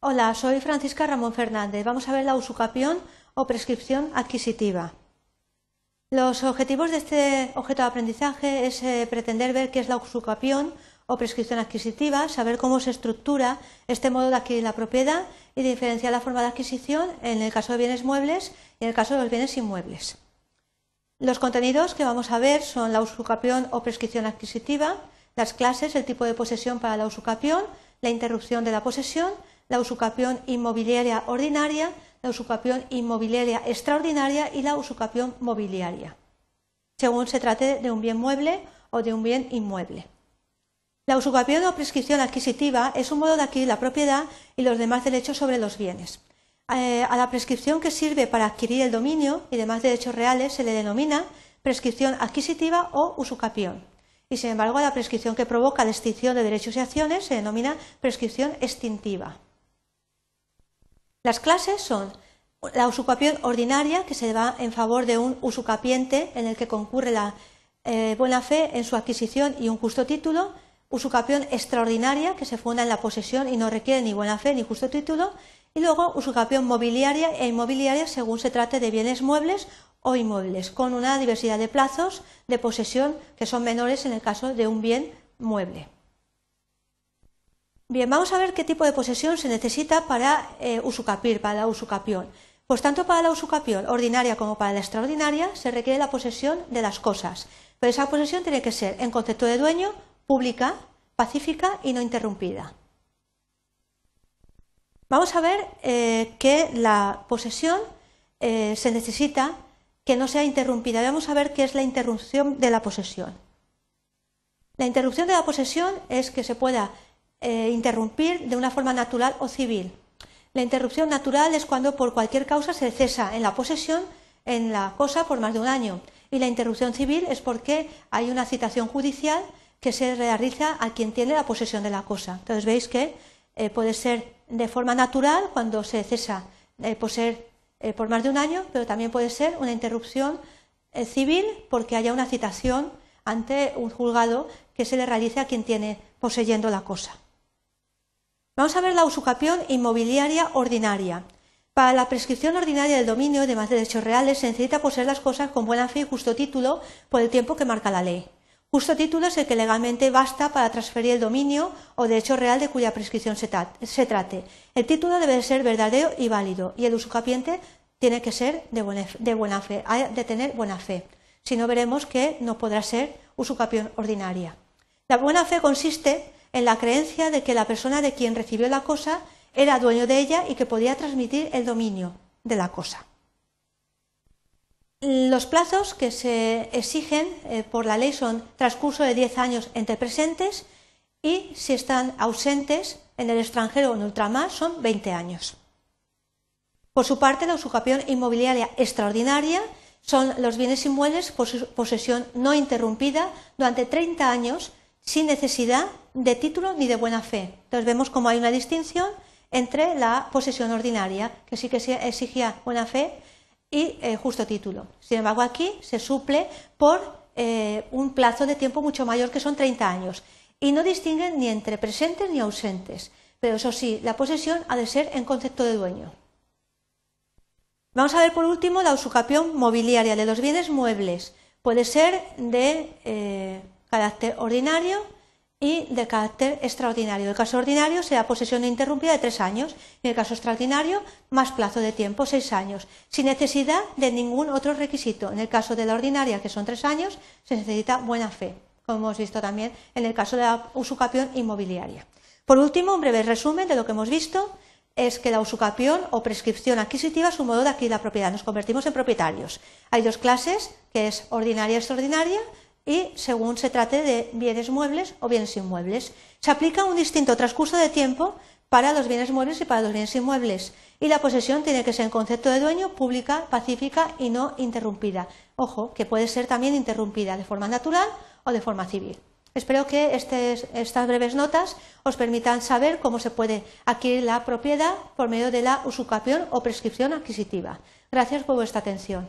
Hola, soy Francisca Ramón Fernández. Vamos a ver la usucapión o prescripción adquisitiva. Los objetivos de este objeto de aprendizaje es eh, pretender ver qué es la usucapión o prescripción adquisitiva, saber cómo se estructura este modo de adquirir la propiedad y diferenciar la forma de adquisición en el caso de bienes muebles y en el caso de los bienes inmuebles. Los contenidos que vamos a ver son la usucapión o prescripción adquisitiva, las clases, el tipo de posesión para la usucapión, la interrupción de la posesión, la usucapión inmobiliaria ordinaria, la usucapión inmobiliaria extraordinaria y la usucapión mobiliaria, según se trate de un bien mueble o de un bien inmueble. La usucapión o prescripción adquisitiva es un modo de adquirir la propiedad y los demás derechos sobre los bienes. Eh, a la prescripción que sirve para adquirir el dominio y demás derechos reales se le denomina prescripción adquisitiva o usucapión. Y sin embargo, a la prescripción que provoca la extinción de derechos y acciones se denomina prescripción extintiva. Las clases son la usucapión ordinaria, que se da en favor de un usucapiente en el que concurre la eh, buena fe en su adquisición y un justo título, usucapión extraordinaria, que se funda en la posesión y no requiere ni buena fe ni justo título, y luego usucapión mobiliaria e inmobiliaria según se trate de bienes muebles o inmuebles, con una diversidad de plazos de posesión que son menores en el caso de un bien mueble. Bien, vamos a ver qué tipo de posesión se necesita para eh, usucapir, para la usucapión. Pues tanto para la usucapión ordinaria como para la extraordinaria se requiere la posesión de las cosas, pero esa posesión tiene que ser en concepto de dueño, pública, pacífica y no interrumpida. Vamos a ver eh, que la posesión eh, se necesita que no sea interrumpida. Vamos a ver qué es la interrupción de la posesión. La interrupción de la posesión es que se pueda eh, interrumpir de una forma natural o civil. La interrupción natural es cuando por cualquier causa se cesa en la posesión en la cosa por más de un año. Y la interrupción civil es porque hay una citación judicial que se realiza a quien tiene la posesión de la cosa. Entonces veis que puede ser de forma natural cuando se cesa eh, por ser eh, por más de un año, pero también puede ser una interrupción eh, civil porque haya una citación ante un juzgado que se le realice a quien tiene poseyendo la cosa. Vamos a ver la usucapión inmobiliaria ordinaria. Para la prescripción ordinaria del dominio de más derechos reales se necesita poseer las cosas con buena fe y justo título por el tiempo que marca la ley. Justo título es el que legalmente basta para transferir el dominio o derecho real de cuya prescripción se, trate. El título debe ser verdadero y válido y el usucapiente tiene que ser de buena, fe, hay de tener buena fe. Si no, veremos que no podrá ser usucapión ordinaria. La buena fe consiste en la creencia de que la persona de quien recibió la cosa era dueño de ella y que podía transmitir el dominio de la cosa. Los plazos que se exigen eh, por la ley son transcurso de 10 años entre presentes y si están ausentes en el extranjero o en ultramar son 20 años. Por su parte, la usucapión inmobiliaria extraordinaria son los bienes inmuebles por posesión no interrumpida durante 30 años sin necesidad de título ni de buena fe. Entonces vemos cómo hay una distinción entre la posesión ordinaria, que sí que exigía buena fe, y eh, justo título. Sin embargo, aquí se suple por eh, un plazo de tiempo mucho mayor, que son 30 años, y no distinguen ni entre presentes ni ausentes. Pero eso sí, la posesión ha de ser en concepto de dueño. Vamos a ver por último la usucapión mobiliaria de los bienes muebles. Puede ser de eh, carácter ordinario y de carácter extraordinario. El caso ordinario será posesión interrumpida de tres años y en el caso extraordinario más plazo de tiempo, seis años, sin necesidad de ningún otro requisito. En el caso de la ordinaria, que son tres años, se necesita buena fe, como hemos visto también en el caso de la usucapión inmobiliaria. Por último, un breve resumen de lo que hemos visto es que la usucapión o prescripción adquisitiva es un modo de adquirir la propiedad. Nos convertimos en propietarios. Hay dos clases, que es ordinaria y extraordinaria y según se trate de bienes muebles o bienes inmuebles. Se aplica un distinto transcurso de tiempo para los bienes muebles y para los bienes inmuebles. Y la posesión tiene que ser en concepto de dueño, pública, pacífica y no interrumpida. Ojo, que puede ser también interrumpida de forma natural o de forma civil. Espero que estas breves notas os permitan saber cómo se puede adquirir la propiedad por medio de la usucapión o prescripción adquisitiva. Gracias por vuestra atención.